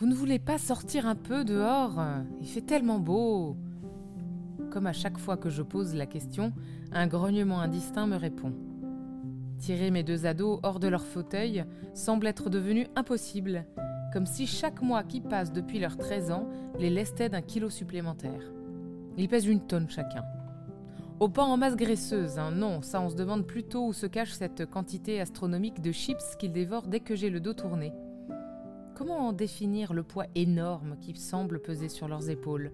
Vous ne voulez pas sortir un peu dehors Il fait tellement beau. Comme à chaque fois que je pose la question, un grognement indistinct me répond. Tirer mes deux ados hors de leur fauteuil semble être devenu impossible, comme si chaque mois qui passe depuis leurs 13 ans les lestait d'un kilo supplémentaire. Ils pèsent une tonne chacun. Au pas en masse graisseuse, hein, non, ça on se demande plutôt où se cache cette quantité astronomique de chips qu'ils dévorent dès que j'ai le dos tourné. Comment définir le poids énorme qui semble peser sur leurs épaules?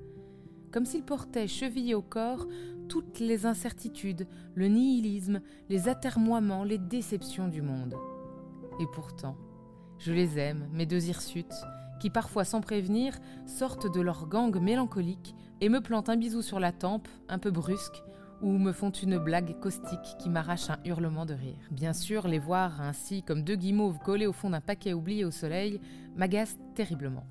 Comme s'ils portaient chevillés au corps toutes les incertitudes, le nihilisme, les atermoiements, les déceptions du monde. Et pourtant, je les aime, mes deux hirsutes, qui parfois sans prévenir sortent de leur gang mélancolique et me plantent un bisou sur la tempe, un peu brusque, ou me font une blague caustique qui m'arrache un hurlement de rire. Bien sûr, les voir ainsi comme deux guimauves collés au fond d'un paquet oublié au soleil m'agace terriblement.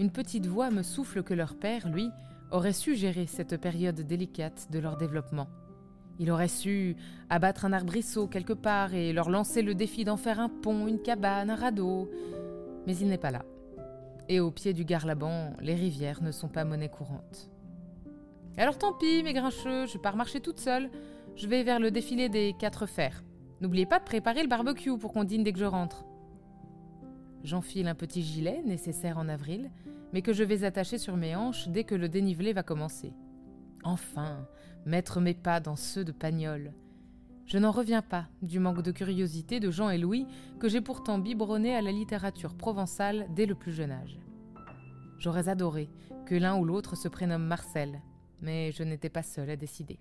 Une petite voix me souffle que leur père, lui, aurait su gérer cette période délicate de leur développement. Il aurait su abattre un arbrisseau quelque part et leur lancer le défi d'en faire un pont, une cabane, un radeau. Mais il n'est pas là. Et au pied du Garlaban, les rivières ne sont pas monnaie courante. Alors tant pis, mes grincheux, je pars marcher toute seule. Je vais vers le défilé des quatre fers. N'oubliez pas de préparer le barbecue pour qu'on dîne dès que je rentre. J'enfile un petit gilet, nécessaire en avril, mais que je vais attacher sur mes hanches dès que le dénivelé va commencer. Enfin, mettre mes pas dans ceux de Pagnol. Je n'en reviens pas du manque de curiosité de Jean et Louis que j'ai pourtant biberonné à la littérature provençale dès le plus jeune âge. J'aurais adoré que l'un ou l'autre se prénomme Marcel, mais je n'étais pas seule à décider.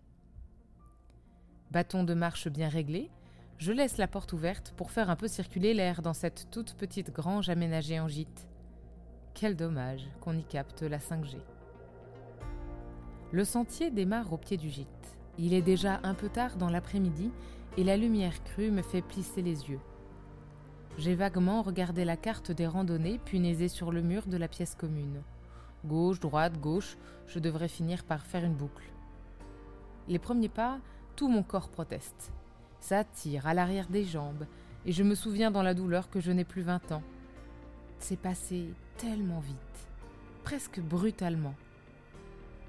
Bâton de marche bien réglé, je laisse la porte ouverte pour faire un peu circuler l'air dans cette toute petite grange aménagée en gîte. Quel dommage qu'on y capte la 5G. Le sentier démarre au pied du gîte. Il est déjà un peu tard dans l'après-midi et la lumière crue me fait plisser les yeux. J'ai vaguement regardé la carte des randonnées punaisée sur le mur de la pièce commune. Gauche, droite, gauche, je devrais finir par faire une boucle. Les premiers pas, tout mon corps proteste. Ça tire à l'arrière des jambes, et je me souviens dans la douleur que je n'ai plus vingt ans. C'est passé tellement vite, presque brutalement.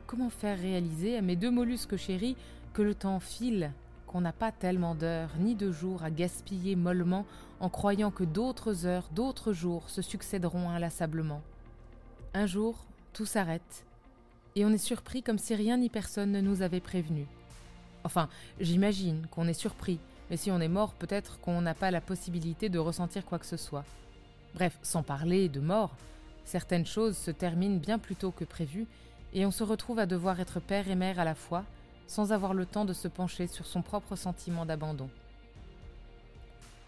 Comment faire réaliser à mes deux mollusques chéris que le temps file, qu'on n'a pas tellement d'heures ni de jours à gaspiller mollement en croyant que d'autres heures, d'autres jours se succéderont inlassablement? Un jour, tout s'arrête, et on est surpris comme si rien ni personne ne nous avait prévenu. Enfin, j'imagine qu'on est surpris, mais si on est mort, peut-être qu'on n'a pas la possibilité de ressentir quoi que ce soit. Bref, sans parler de mort, certaines choses se terminent bien plus tôt que prévu, et on se retrouve à devoir être père et mère à la fois, sans avoir le temps de se pencher sur son propre sentiment d'abandon.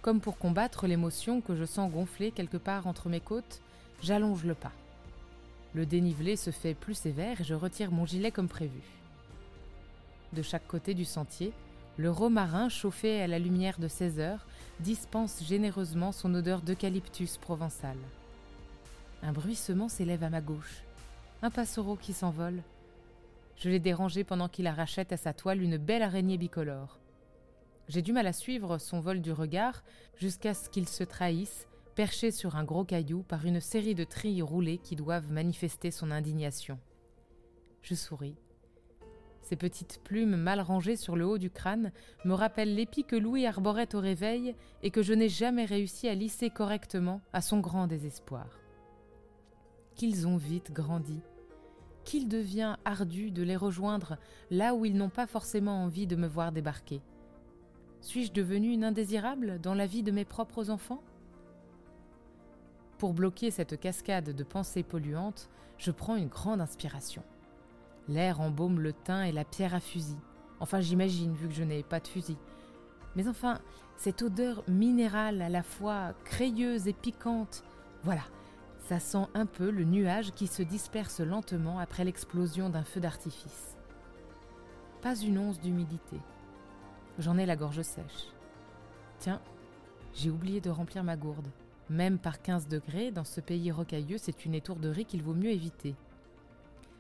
Comme pour combattre l'émotion que je sens gonfler quelque part entre mes côtes, j'allonge le pas. Le dénivelé se fait plus sévère et je retire mon gilet comme prévu. De chaque côté du sentier, le romarin chauffé à la lumière de 16 heures dispense généreusement son odeur d'eucalyptus provençal. Un bruissement s'élève à ma gauche. Un passereau qui s'envole. Je l'ai dérangé pendant qu'il arrachait à sa toile une belle araignée bicolore. J'ai du mal à suivre son vol du regard jusqu'à ce qu'il se trahisse perché sur un gros caillou par une série de trilles roulées qui doivent manifester son indignation. Je souris. Ces petites plumes mal rangées sur le haut du crâne me rappellent l'épi que Louis arborait au réveil et que je n'ai jamais réussi à lisser correctement à son grand désespoir. Qu'ils ont vite grandi, qu'il devient ardu de les rejoindre là où ils n'ont pas forcément envie de me voir débarquer. Suis-je devenue une indésirable dans la vie de mes propres enfants? Pour bloquer cette cascade de pensées polluantes, je prends une grande inspiration. L'air embaume le teint et la pierre à fusil. Enfin, j'imagine, vu que je n'ai pas de fusil. Mais enfin, cette odeur minérale à la fois crayeuse et piquante, voilà, ça sent un peu le nuage qui se disperse lentement après l'explosion d'un feu d'artifice. Pas une once d'humidité. J'en ai la gorge sèche. Tiens, j'ai oublié de remplir ma gourde. Même par 15 degrés, dans ce pays rocailleux, c'est une étourderie qu'il vaut mieux éviter.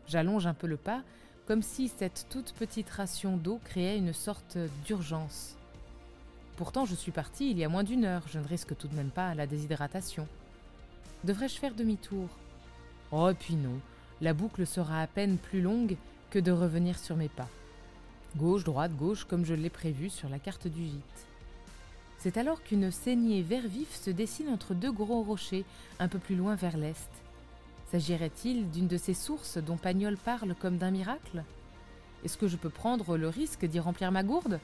J'allonge un peu le pas, comme si cette toute petite ration d'eau créait une sorte d'urgence. Pourtant, je suis parti il y a moins d'une heure, je ne risque tout de même pas la déshydratation. Devrais-je faire demi-tour? Oh, puis non, la boucle sera à peine plus longue que de revenir sur mes pas. Gauche, droite, gauche, comme je l'ai prévu sur la carte du gîte. C'est alors qu'une saignée vert vif se dessine entre deux gros rochers, un peu plus loin vers l'est. S'agirait-il d'une de ces sources dont Pagnol parle comme d'un miracle? Est-ce que je peux prendre le risque d'y remplir ma gourde?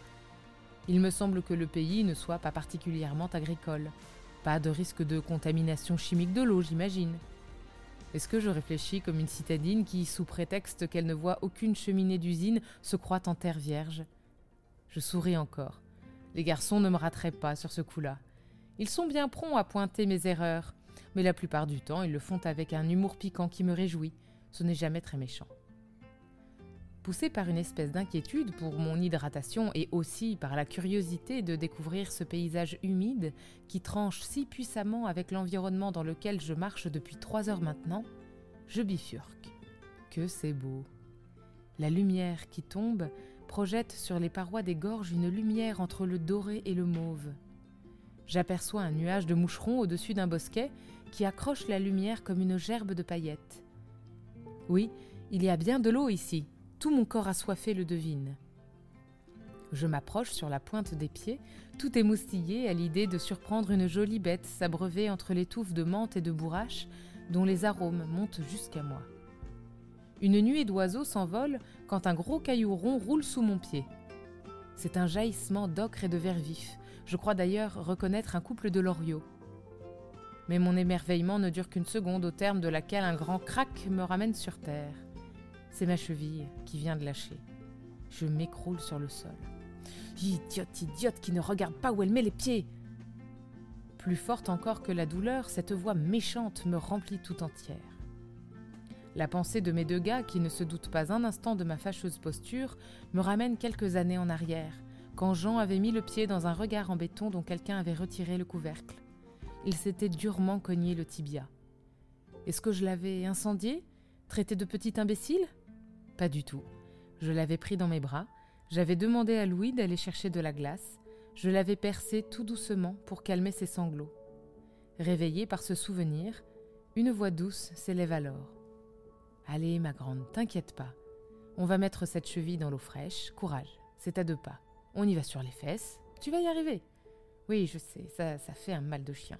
Il me semble que le pays ne soit pas particulièrement agricole. Pas de risque de contamination chimique de l'eau, j'imagine. Est-ce que je réfléchis comme une citadine qui, sous prétexte qu'elle ne voit aucune cheminée d'usine, se croit en terre vierge? Je souris encore. Les garçons ne me rateraient pas sur ce coup-là. Ils sont bien prompts à pointer mes erreurs, mais la plupart du temps, ils le font avec un humour piquant qui me réjouit. Ce n'est jamais très méchant. Poussé par une espèce d'inquiétude pour mon hydratation et aussi par la curiosité de découvrir ce paysage humide qui tranche si puissamment avec l'environnement dans lequel je marche depuis trois heures maintenant, je bifurque. Que c'est beau. La lumière qui tombe projette sur les parois des gorges une lumière entre le doré et le mauve. J'aperçois un nuage de moucherons au-dessus d'un bosquet qui accroche la lumière comme une gerbe de paillettes. Oui, il y a bien de l'eau ici, tout mon corps assoiffé le devine. Je m'approche sur la pointe des pieds, tout émoustillé à l'idée de surprendre une jolie bête s'abreuver entre les touffes de menthe et de bourrache dont les arômes montent jusqu'à moi. Une nuée d'oiseaux s'envole quand un gros caillou rond roule sous mon pied. C'est un jaillissement d'ocre et de vert vif. Je crois d'ailleurs reconnaître un couple de loriots. Mais mon émerveillement ne dure qu'une seconde, au terme de laquelle un grand crack me ramène sur terre. C'est ma cheville qui vient de lâcher. Je m'écroule sur le sol. Idiote, idiote qui ne regarde pas où elle met les pieds. Plus forte encore que la douleur, cette voix méchante me remplit tout entière. La pensée de mes deux gars, qui ne se doutent pas un instant de ma fâcheuse posture, me ramène quelques années en arrière, quand Jean avait mis le pied dans un regard en béton dont quelqu'un avait retiré le couvercle. Il s'était durement cogné le tibia. Est-ce que je l'avais incendié? Traité de petit imbécile? Pas du tout. Je l'avais pris dans mes bras, j'avais demandé à Louis d'aller chercher de la glace, je l'avais percé tout doucement pour calmer ses sanglots. Réveillé par ce souvenir, une voix douce s'élève alors. Allez, ma grande, t'inquiète pas. On va mettre cette cheville dans l'eau fraîche. Courage, c'est à deux pas. On y va sur les fesses. Tu vas y arriver. Oui, je sais, ça, ça fait un mal de chien.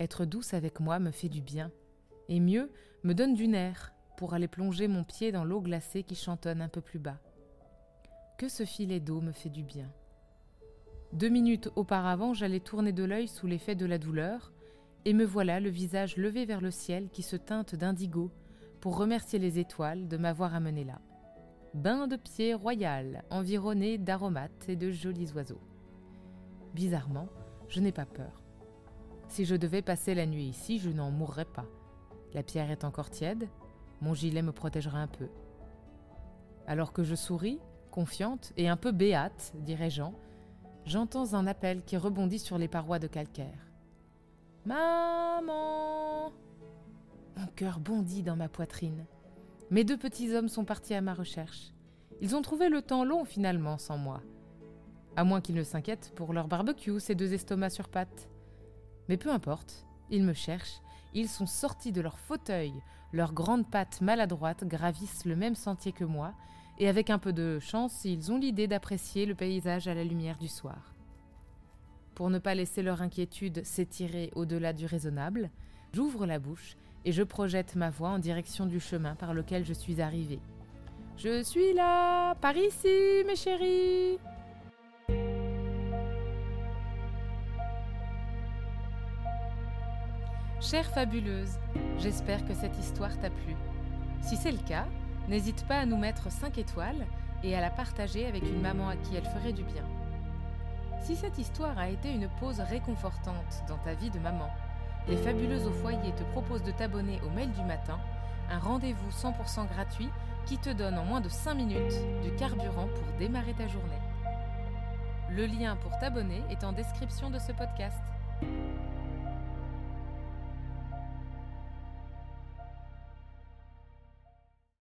Être douce avec moi me fait du bien. Et mieux, me donne du nerf pour aller plonger mon pied dans l'eau glacée qui chantonne un peu plus bas. Que ce filet d'eau me fait du bien. Deux minutes auparavant, j'allais tourner de l'œil sous l'effet de la douleur, et me voilà le visage levé vers le ciel qui se teinte d'indigo pour remercier les étoiles de m'avoir amené là. Bain de pied royal, environné d'aromates et de jolis oiseaux. Bizarrement, je n'ai pas peur. Si je devais passer la nuit ici, je n'en mourrais pas. La pierre est encore tiède, mon gilet me protégera un peu. Alors que je souris, confiante et un peu béate, dirait Jean, j'entends un appel qui rebondit sur les parois de calcaire. Maman Mon cœur bondit dans ma poitrine. Mes deux petits hommes sont partis à ma recherche. Ils ont trouvé le temps long finalement sans moi. À moins qu'ils ne s'inquiètent pour leur barbecue, ces deux estomacs sur pattes. Mais peu importe, ils me cherchent ils sont sortis de leur fauteuil, leurs grandes pattes maladroites gravissent le même sentier que moi, et avec un peu de chance, ils ont l'idée d'apprécier le paysage à la lumière du soir. Pour ne pas laisser leur inquiétude s'étirer au-delà du raisonnable, j'ouvre la bouche et je projette ma voix en direction du chemin par lequel je suis arrivée. Je suis là, par ici, mes chéris. Chère fabuleuse, j'espère que cette histoire t'a plu. Si c'est le cas, n'hésite pas à nous mettre 5 étoiles et à la partager avec une maman à qui elle ferait du bien. Si cette histoire a été une pause réconfortante dans ta vie de maman, les Fabuleuses au foyer te proposent de t'abonner au mail du matin, un rendez-vous 100% gratuit qui te donne en moins de 5 minutes du carburant pour démarrer ta journée. Le lien pour t'abonner est en description de ce podcast.